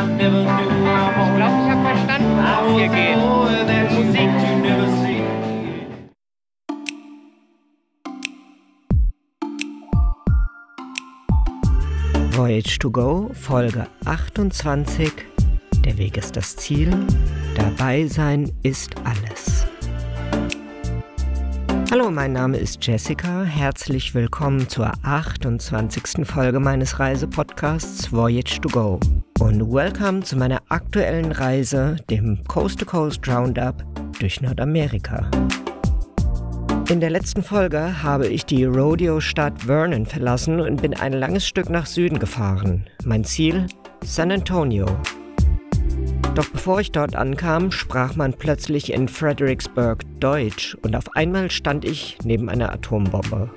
Ich glaube, ich habe verstanden, worum es hier geht. Musik. Voyage to Go, Folge 28. Der Weg ist das Ziel. Dabei sein ist alles. Hallo, mein Name ist Jessica. Herzlich willkommen zur 28. Folge meines Reisepodcasts Voyage to Go. Und welcome zu meiner aktuellen Reise, dem Coast to Coast Roundup durch Nordamerika. In der letzten Folge habe ich die Rodeo-Stadt Vernon verlassen und bin ein langes Stück nach Süden gefahren. Mein Ziel? San Antonio. Doch bevor ich dort ankam, sprach man plötzlich in Fredericksburg Deutsch und auf einmal stand ich neben einer Atombombe.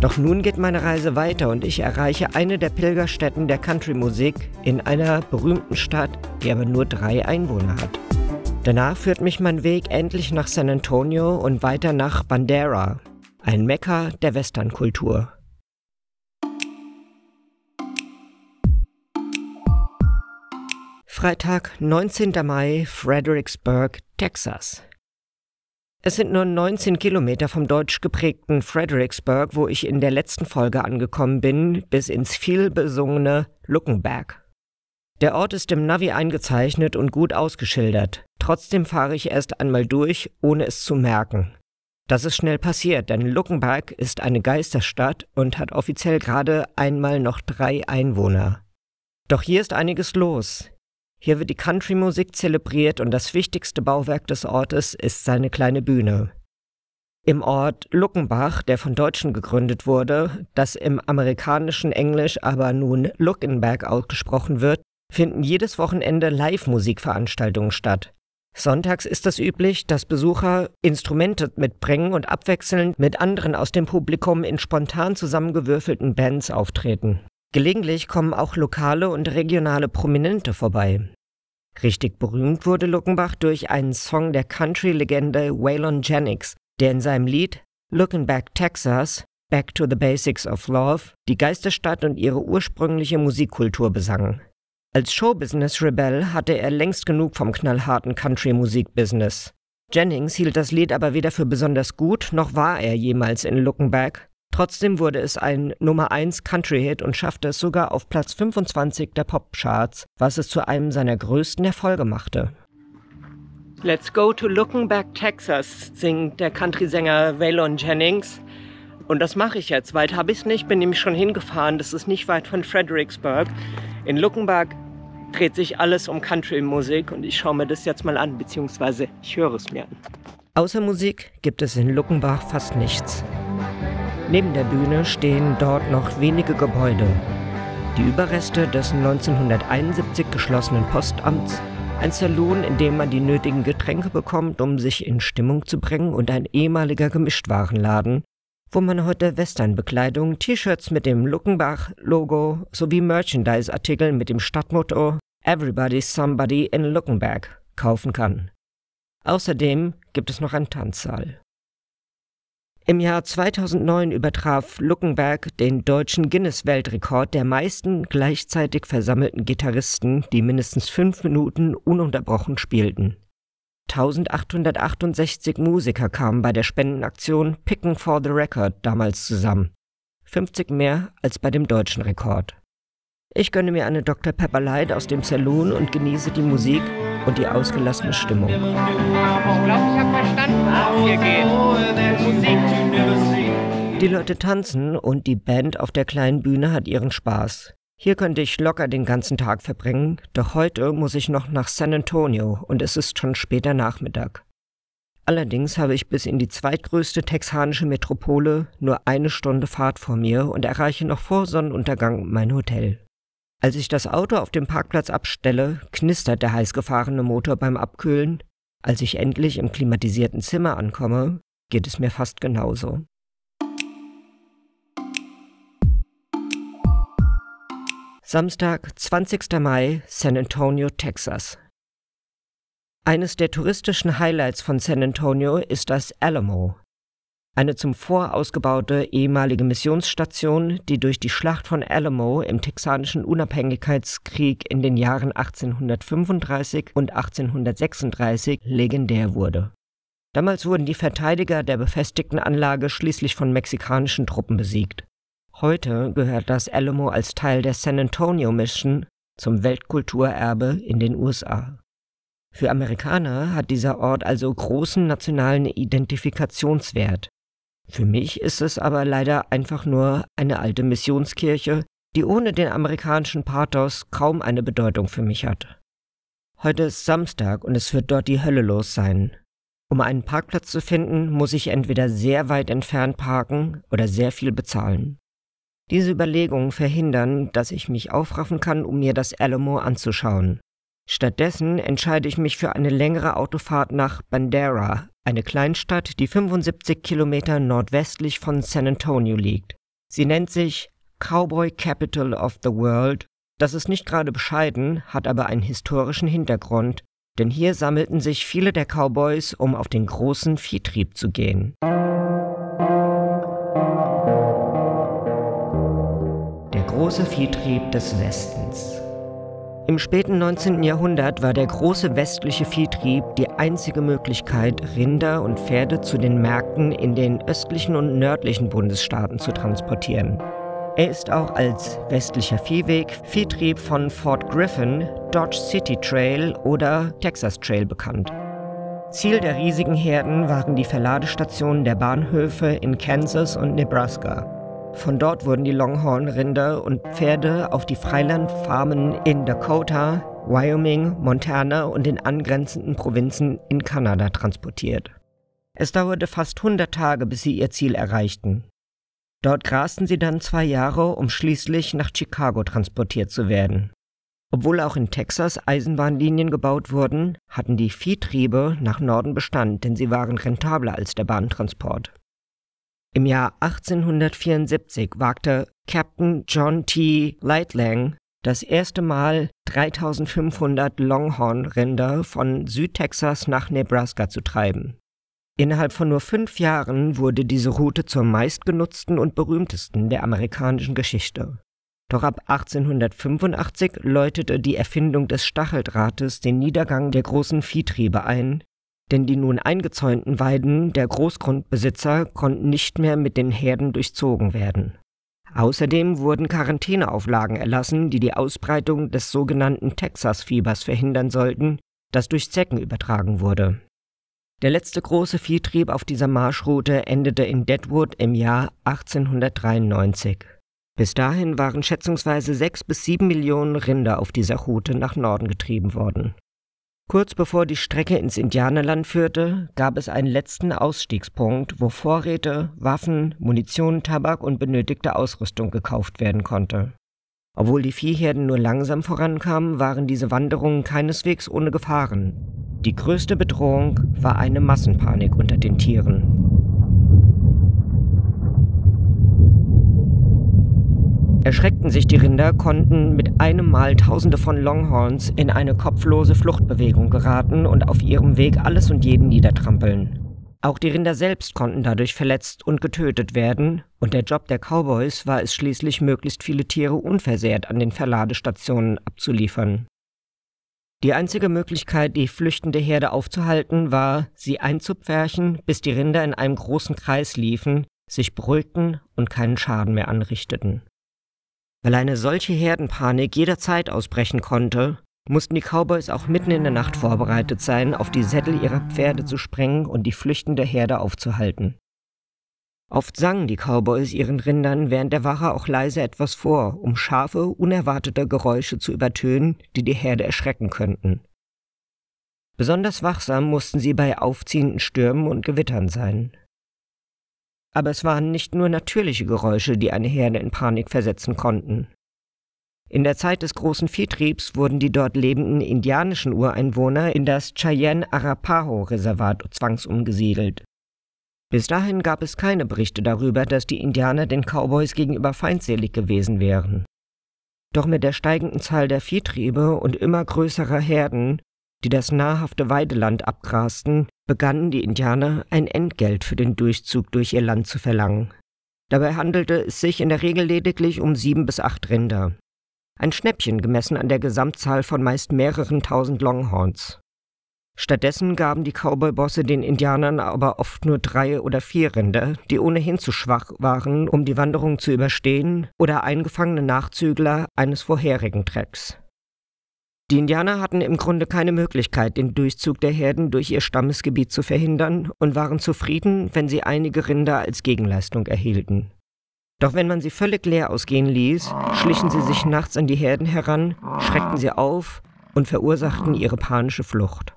Doch nun geht meine Reise weiter und ich erreiche eine der Pilgerstätten der Country-Musik in einer berühmten Stadt, die aber nur drei Einwohner hat. Danach führt mich mein Weg endlich nach San Antonio und weiter nach Bandera, ein Mekka der Westernkultur. Freitag, 19. Mai, Fredericksburg, Texas. Es sind nur 19 Kilometer vom deutsch geprägten Fredericksburg, wo ich in der letzten Folge angekommen bin, bis ins vielbesungene Lookenback. Der Ort ist im Navi eingezeichnet und gut ausgeschildert. Trotzdem fahre ich erst einmal durch, ohne es zu merken. Das ist schnell passiert, denn Luckenberg ist eine Geisterstadt und hat offiziell gerade einmal noch drei Einwohner. Doch hier ist einiges los. Hier wird die Country-Musik zelebriert und das wichtigste Bauwerk des Ortes ist seine kleine Bühne. Im Ort Luckenbach, der von Deutschen gegründet wurde, das im amerikanischen Englisch aber nun Luckenberg ausgesprochen wird, finden jedes Wochenende Live-Musikveranstaltungen statt. Sonntags ist es üblich, dass Besucher Instrumente mitbringen und abwechselnd mit anderen aus dem Publikum in spontan zusammengewürfelten Bands auftreten. Gelegentlich kommen auch lokale und regionale Prominente vorbei. Richtig berühmt wurde Luckenbach durch einen Song der Country-Legende Waylon Jennings, der in seinem Lied Looking Back Texas, Back to the Basics of Love, die Geisterstadt und ihre ursprüngliche Musikkultur besang. Als Showbusiness-Rebell hatte er längst genug vom knallharten Country-Musik-Business. Jennings hielt das Lied aber weder für besonders gut, noch war er jemals in Back, Trotzdem wurde es ein Nummer 1 Country-Hit und schaffte es sogar auf Platz 25 der Popcharts, was es zu einem seiner größten Erfolge machte. Let's go to Looking Back, Texas, singt der Country-Sänger Waylon Jennings. Und das mache ich jetzt. Weit habe ich es nicht, bin nämlich schon hingefahren. Das ist nicht weit von Fredericksburg. In Luckenbach dreht sich alles um Country-Musik und ich schaue mir das jetzt mal an, beziehungsweise ich höre es mir an. Außer Musik gibt es in Luckenbach fast nichts. Neben der Bühne stehen dort noch wenige Gebäude. Die Überreste des 1971 geschlossenen Postamts, ein Saloon, in dem man die nötigen Getränke bekommt, um sich in Stimmung zu bringen, und ein ehemaliger Gemischtwarenladen, wo man heute Westernbekleidung, T-Shirts mit dem Luckenbach-Logo sowie Merchandise-Artikel mit dem Stadtmotto Everybody's Somebody in Luckenbach kaufen kann. Außerdem gibt es noch einen Tanzsaal. Im Jahr 2009 übertraf Luckenberg den deutschen Guinness-Weltrekord der meisten gleichzeitig versammelten Gitarristen, die mindestens fünf Minuten ununterbrochen spielten. 1868 Musiker kamen bei der Spendenaktion Picking for the Record damals zusammen. 50 mehr als bei dem deutschen Rekord. Ich gönne mir eine Dr. Pepper Light aus dem Saloon und genieße die Musik und die ausgelassene Stimmung. Ich glaube, ich habe verstanden, worum hier geht. Musik. Die Leute tanzen und die Band auf der kleinen Bühne hat ihren Spaß. Hier könnte ich locker den ganzen Tag verbringen, doch heute muss ich noch nach San Antonio und es ist schon später Nachmittag. Allerdings habe ich bis in die zweitgrößte texanische Metropole nur eine Stunde Fahrt vor mir und erreiche noch vor Sonnenuntergang mein Hotel. Als ich das Auto auf dem Parkplatz abstelle, knistert der heiß gefahrene Motor beim Abkühlen. Als ich endlich im klimatisierten Zimmer ankomme, geht es mir fast genauso. Samstag, 20. Mai, San Antonio, Texas. Eines der touristischen Highlights von San Antonio ist das Alamo. eine zum Vor ausgebaute ehemalige Missionsstation, die durch die Schlacht von Alamo im texanischen Unabhängigkeitskrieg in den Jahren 1835 und 1836 legendär wurde. Damals wurden die Verteidiger der befestigten Anlage schließlich von mexikanischen Truppen besiegt. Heute gehört das Alamo als Teil der San Antonio Mission zum Weltkulturerbe in den USA. Für Amerikaner hat dieser Ort also großen nationalen Identifikationswert. Für mich ist es aber leider einfach nur eine alte Missionskirche, die ohne den amerikanischen Pathos kaum eine Bedeutung für mich hat. Heute ist Samstag und es wird dort die Hölle los sein. Um einen Parkplatz zu finden, muss ich entweder sehr weit entfernt parken oder sehr viel bezahlen. Diese Überlegungen verhindern, dass ich mich aufraffen kann, um mir das Alamo anzuschauen. Stattdessen entscheide ich mich für eine längere Autofahrt nach Bandera, eine Kleinstadt, die 75 Kilometer nordwestlich von San Antonio liegt. Sie nennt sich Cowboy Capital of the World. Das ist nicht gerade bescheiden, hat aber einen historischen Hintergrund, denn hier sammelten sich viele der Cowboys, um auf den großen Viehtrieb zu gehen. Große Viehtrieb des Westens. Im späten 19. Jahrhundert war der große westliche Viehtrieb die einzige Möglichkeit, Rinder und Pferde zu den Märkten in den östlichen und nördlichen Bundesstaaten zu transportieren. Er ist auch als westlicher Viehweg, Viehtrieb von Fort Griffin, Dodge City Trail oder Texas Trail bekannt. Ziel der riesigen Herden waren die Verladestationen der Bahnhöfe in Kansas und Nebraska. Von dort wurden die Longhorn-Rinder und Pferde auf die Freilandfarmen in Dakota, Wyoming, Montana und den angrenzenden Provinzen in Kanada transportiert. Es dauerte fast 100 Tage, bis sie ihr Ziel erreichten. Dort grasten sie dann zwei Jahre, um schließlich nach Chicago transportiert zu werden. Obwohl auch in Texas Eisenbahnlinien gebaut wurden, hatten die Viehtriebe nach Norden Bestand, denn sie waren rentabler als der Bahntransport. Im Jahr 1874 wagte Captain John T. Lightlang das erste Mal 3500 Longhorn-Rinder von Südtexas nach Nebraska zu treiben. Innerhalb von nur fünf Jahren wurde diese Route zur meistgenutzten und berühmtesten der amerikanischen Geschichte. Doch ab 1885 läutete die Erfindung des Stacheldrahtes den Niedergang der großen Viehtriebe ein, denn die nun eingezäunten Weiden der Großgrundbesitzer konnten nicht mehr mit den Herden durchzogen werden. Außerdem wurden Quarantäneauflagen erlassen, die die Ausbreitung des sogenannten Texas-Fiebers verhindern sollten, das durch Zecken übertragen wurde. Der letzte große Viehtrieb auf dieser Marschroute endete in Deadwood im Jahr 1893. Bis dahin waren schätzungsweise sechs bis sieben Millionen Rinder auf dieser Route nach Norden getrieben worden. Kurz bevor die Strecke ins Indianerland führte, gab es einen letzten Ausstiegspunkt, wo Vorräte, Waffen, Munition, Tabak und benötigte Ausrüstung gekauft werden konnte. Obwohl die Viehherden nur langsam vorankamen, waren diese Wanderungen keineswegs ohne Gefahren. Die größte Bedrohung war eine Massenpanik unter den Tieren. Erschreckten sich die Rinder, konnten mit einem Mal Tausende von Longhorns in eine kopflose Fluchtbewegung geraten und auf ihrem Weg alles und jeden niedertrampeln. Auch die Rinder selbst konnten dadurch verletzt und getötet werden, und der Job der Cowboys war es schließlich, möglichst viele Tiere unversehrt an den Verladestationen abzuliefern. Die einzige Möglichkeit, die flüchtende Herde aufzuhalten, war, sie einzupferchen, bis die Rinder in einem großen Kreis liefen, sich beruhigten und keinen Schaden mehr anrichteten. Weil eine solche Herdenpanik jederzeit ausbrechen konnte, mussten die Cowboys auch mitten in der Nacht vorbereitet sein, auf die Sättel ihrer Pferde zu sprengen und die flüchtende Herde aufzuhalten. Oft sangen die Cowboys ihren Rindern während der Wache auch leise etwas vor, um scharfe, unerwartete Geräusche zu übertönen, die die Herde erschrecken könnten. Besonders wachsam mussten sie bei aufziehenden Stürmen und Gewittern sein. Aber es waren nicht nur natürliche Geräusche, die eine Herde in Panik versetzen konnten. In der Zeit des großen Viehtriebs wurden die dort lebenden indianischen Ureinwohner in das Cheyenne-Arapaho-Reservat zwangsumgesiedelt. Bis dahin gab es keine Berichte darüber, dass die Indianer den Cowboys gegenüber feindselig gewesen wären. Doch mit der steigenden Zahl der Viehtriebe und immer größerer Herden, die das nahrhafte Weideland abgrasten, begannen die Indianer ein Entgelt für den Durchzug durch ihr Land zu verlangen. Dabei handelte es sich in der Regel lediglich um sieben bis acht Rinder. Ein Schnäppchen gemessen an der Gesamtzahl von meist mehreren tausend Longhorns. Stattdessen gaben die Cowboy-Bosse den Indianern aber oft nur drei oder vier Rinder, die ohnehin zu schwach waren, um die Wanderung zu überstehen, oder eingefangene Nachzügler eines vorherigen Trecks. Die Indianer hatten im Grunde keine Möglichkeit, den Durchzug der Herden durch ihr Stammesgebiet zu verhindern und waren zufrieden, wenn sie einige Rinder als Gegenleistung erhielten. Doch wenn man sie völlig leer ausgehen ließ, schlichen sie sich nachts an die Herden heran, schreckten sie auf und verursachten ihre panische Flucht.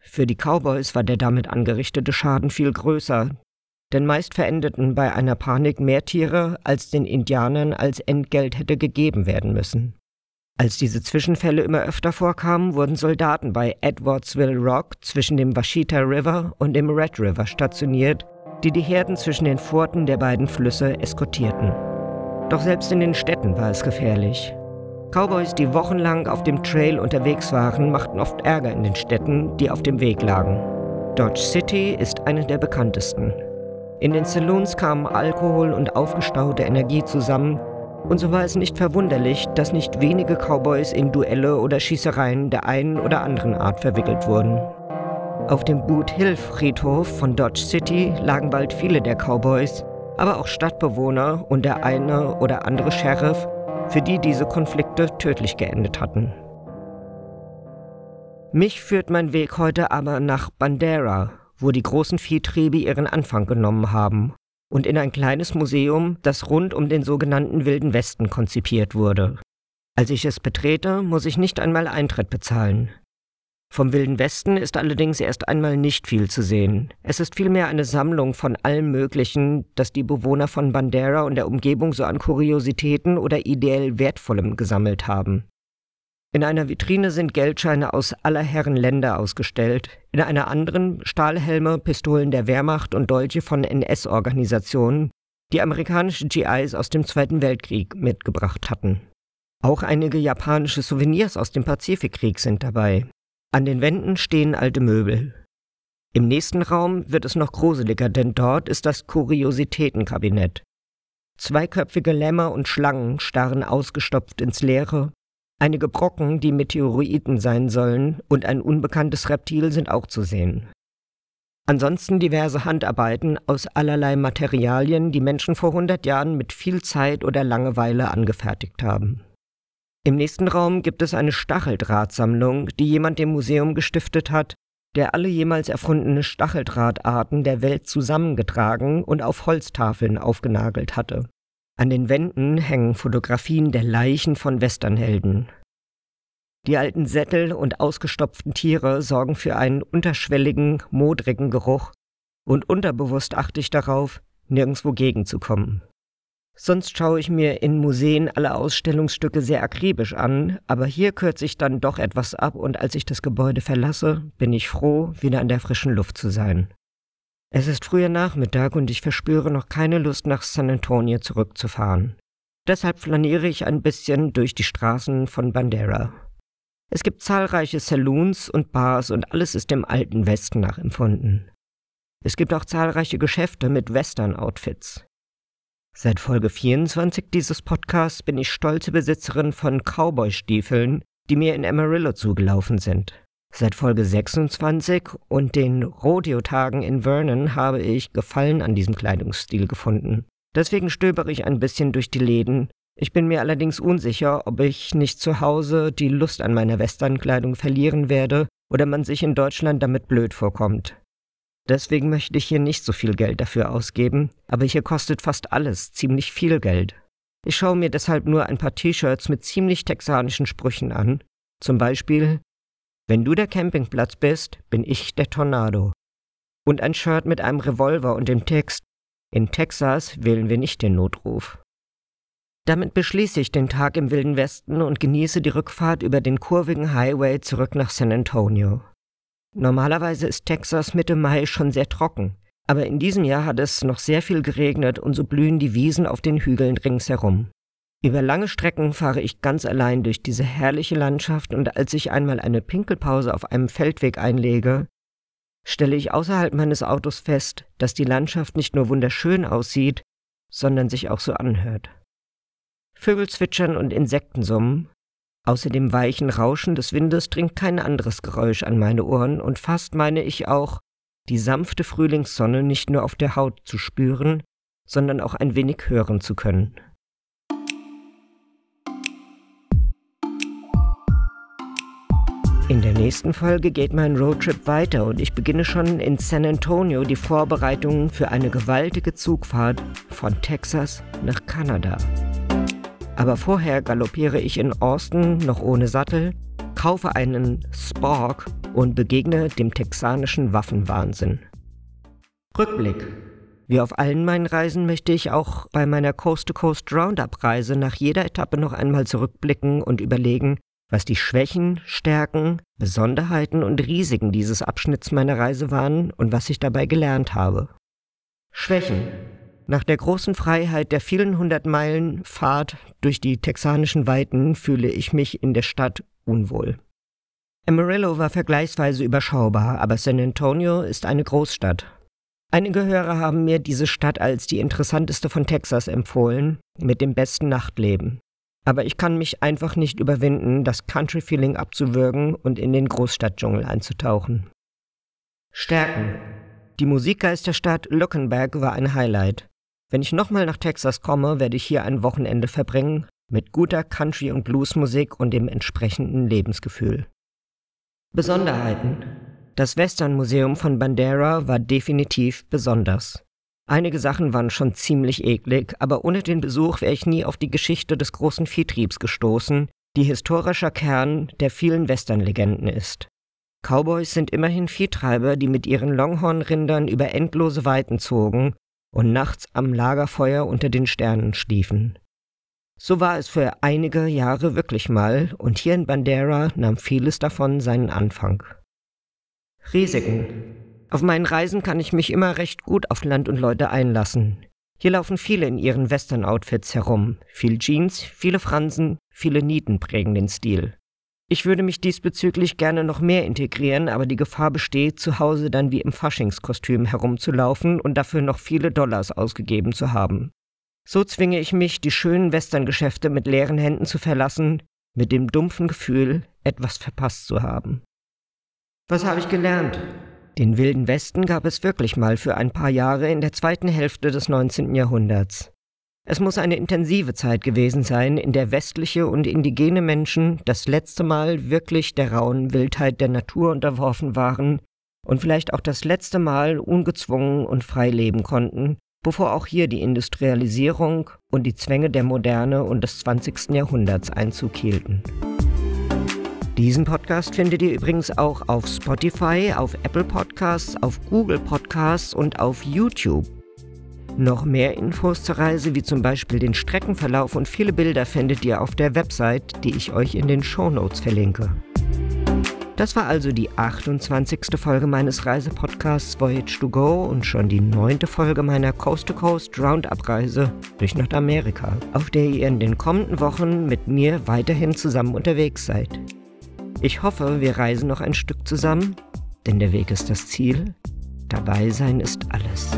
Für die Cowboys war der damit angerichtete Schaden viel größer, denn meist verendeten bei einer Panik mehr Tiere, als den Indianern als Entgelt hätte gegeben werden müssen. Als diese Zwischenfälle immer öfter vorkamen, wurden Soldaten bei Edwardsville Rock zwischen dem Washita River und dem Red River stationiert, die die Herden zwischen den Furten der beiden Flüsse eskortierten. Doch selbst in den Städten war es gefährlich. Cowboys, die wochenlang auf dem Trail unterwegs waren, machten oft Ärger in den Städten, die auf dem Weg lagen. Dodge City ist eine der bekanntesten. In den Saloons kamen Alkohol und aufgestaute Energie zusammen, und so war es nicht verwunderlich, dass nicht wenige Cowboys in Duelle oder Schießereien der einen oder anderen Art verwickelt wurden. Auf dem Boot Hill Friedhof von Dodge City lagen bald viele der Cowboys, aber auch Stadtbewohner und der eine oder andere Sheriff für die diese Konflikte tödlich geendet hatten. Mich führt mein Weg heute aber nach Bandera, wo die großen Viehtriebe ihren Anfang genommen haben, und in ein kleines Museum, das rund um den sogenannten Wilden Westen konzipiert wurde. Als ich es betrete, muss ich nicht einmal Eintritt bezahlen. Vom Wilden Westen ist allerdings erst einmal nicht viel zu sehen. Es ist vielmehr eine Sammlung von allem Möglichen, das die Bewohner von Bandera und der Umgebung so an Kuriositäten oder ideell Wertvollem gesammelt haben. In einer Vitrine sind Geldscheine aus aller Herren Länder ausgestellt, in einer anderen Stahlhelme, Pistolen der Wehrmacht und Dolche von NS-Organisationen, die amerikanische GIs aus dem Zweiten Weltkrieg mitgebracht hatten. Auch einige japanische Souvenirs aus dem Pazifikkrieg sind dabei, an den Wänden stehen alte Möbel. Im nächsten Raum wird es noch gruseliger, denn dort ist das Kuriositätenkabinett. Zweiköpfige Lämmer und Schlangen starren ausgestopft ins Leere, einige Brocken, die Meteoriten sein sollen, und ein unbekanntes Reptil sind auch zu sehen. Ansonsten diverse Handarbeiten aus allerlei Materialien, die Menschen vor hundert Jahren mit viel Zeit oder Langeweile angefertigt haben. Im nächsten Raum gibt es eine Stacheldrahtsammlung, die jemand dem Museum gestiftet hat, der alle jemals erfundene Stacheldrahtarten der Welt zusammengetragen und auf Holztafeln aufgenagelt hatte. An den Wänden hängen Fotografien der Leichen von Westernhelden. Die alten Sättel und ausgestopften Tiere sorgen für einen unterschwelligen, modrigen Geruch, und unterbewusst achte ich darauf, nirgendwo gegenzukommen. Sonst schaue ich mir in Museen alle Ausstellungsstücke sehr akribisch an, aber hier kürze ich dann doch etwas ab und als ich das Gebäude verlasse, bin ich froh, wieder an der frischen Luft zu sein. Es ist früher Nachmittag und ich verspüre noch keine Lust, nach San Antonio zurückzufahren. Deshalb flaniere ich ein bisschen durch die Straßen von Bandera. Es gibt zahlreiche Saloons und Bars und alles ist dem alten Westen nachempfunden. Es gibt auch zahlreiche Geschäfte mit Western-Outfits. Seit Folge 24 dieses Podcasts bin ich stolze Besitzerin von Cowboy-Stiefeln, die mir in Amarillo zugelaufen sind. Seit Folge 26 und den Rodeo-Tagen in Vernon habe ich Gefallen an diesem Kleidungsstil gefunden. Deswegen stöbere ich ein bisschen durch die Läden. Ich bin mir allerdings unsicher, ob ich nicht zu Hause die Lust an meiner Westernkleidung verlieren werde oder man sich in Deutschland damit blöd vorkommt. Deswegen möchte ich hier nicht so viel Geld dafür ausgeben, aber hier kostet fast alles ziemlich viel Geld. Ich schaue mir deshalb nur ein paar T-Shirts mit ziemlich texanischen Sprüchen an. Zum Beispiel, wenn du der Campingplatz bist, bin ich der Tornado. Und ein Shirt mit einem Revolver und dem Text, in Texas wählen wir nicht den Notruf. Damit beschließe ich den Tag im Wilden Westen und genieße die Rückfahrt über den kurvigen Highway zurück nach San Antonio. Normalerweise ist Texas Mitte Mai schon sehr trocken, aber in diesem Jahr hat es noch sehr viel geregnet und so blühen die Wiesen auf den Hügeln ringsherum. Über lange Strecken fahre ich ganz allein durch diese herrliche Landschaft und als ich einmal eine Pinkelpause auf einem Feldweg einlege, stelle ich außerhalb meines Autos fest, dass die Landschaft nicht nur wunderschön aussieht, sondern sich auch so anhört. Vögel zwitschern und Insekten summen, außer dem weichen Rauschen des Windes dringt kein anderes Geräusch an meine Ohren und fast meine ich auch, die sanfte Frühlingssonne nicht nur auf der Haut zu spüren, sondern auch ein wenig hören zu können. In der nächsten Folge geht mein Roadtrip weiter und ich beginne schon in San Antonio die Vorbereitungen für eine gewaltige Zugfahrt von Texas nach Kanada. Aber vorher galoppiere ich in Austin noch ohne Sattel, kaufe einen Spork und begegne dem texanischen Waffenwahnsinn. Rückblick. Wie auf allen meinen Reisen möchte ich auch bei meiner Coast-to-Coast Roundup-Reise nach jeder Etappe noch einmal zurückblicken und überlegen, was die Schwächen, Stärken, Besonderheiten und Risiken dieses Abschnitts meiner Reise waren und was ich dabei gelernt habe. Schwächen. Nach der großen Freiheit der vielen hundert Meilen Fahrt durch die texanischen Weiten fühle ich mich in der Stadt unwohl. Amarillo war vergleichsweise überschaubar, aber San Antonio ist eine Großstadt. Einige Hörer haben mir diese Stadt als die interessanteste von Texas empfohlen, mit dem besten Nachtleben. Aber ich kann mich einfach nicht überwinden, das Country-Feeling abzuwürgen und in den Großstadtdschungel einzutauchen. Stärken. Die Musikgeisterstadt Luckenberg war ein Highlight. Wenn ich nochmal nach Texas komme, werde ich hier ein Wochenende verbringen, mit guter Country- und Bluesmusik und dem entsprechenden Lebensgefühl. Besonderheiten. Das Western Museum von Bandera war definitiv besonders. Einige Sachen waren schon ziemlich eklig, aber ohne den Besuch wäre ich nie auf die Geschichte des großen Viehtriebs gestoßen, die historischer Kern der vielen Westernlegenden ist. Cowboys sind immerhin Viehtreiber, die mit ihren Longhornrindern über endlose Weiten zogen und nachts am Lagerfeuer unter den Sternen schliefen. So war es für einige Jahre wirklich mal, und hier in Bandera nahm vieles davon seinen Anfang. Risiken. Auf meinen Reisen kann ich mich immer recht gut auf Land und Leute einlassen. Hier laufen viele in ihren Western-Outfits herum. Viel Jeans, viele Fransen, viele Nieten prägen den Stil. Ich würde mich diesbezüglich gerne noch mehr integrieren, aber die Gefahr besteht, zu Hause dann wie im Faschingskostüm herumzulaufen und dafür noch viele Dollars ausgegeben zu haben. So zwinge ich mich, die schönen Westerngeschäfte mit leeren Händen zu verlassen, mit dem dumpfen Gefühl, etwas verpasst zu haben. Was habe ich gelernt? Den Wilden Westen gab es wirklich mal für ein paar Jahre in der zweiten Hälfte des 19. Jahrhunderts. Es muss eine intensive Zeit gewesen sein, in der westliche und indigene Menschen das letzte Mal wirklich der rauen Wildheit der Natur unterworfen waren und vielleicht auch das letzte Mal ungezwungen und frei leben konnten, bevor auch hier die Industrialisierung und die Zwänge der Moderne und des 20. Jahrhunderts Einzug hielten. Diesen Podcast findet ihr übrigens auch auf Spotify, auf Apple Podcasts, auf Google Podcasts und auf YouTube. Noch mehr Infos zur Reise, wie zum Beispiel den Streckenverlauf und viele Bilder, findet ihr auf der Website, die ich euch in den Show Notes verlinke. Das war also die 28. Folge meines Reisepodcasts Voyage to Go und schon die neunte Folge meiner Coast-to-Coast Roundup-Reise durch Nordamerika, auf der ihr in den kommenden Wochen mit mir weiterhin zusammen unterwegs seid. Ich hoffe, wir reisen noch ein Stück zusammen, denn der Weg ist das Ziel, dabei sein ist alles.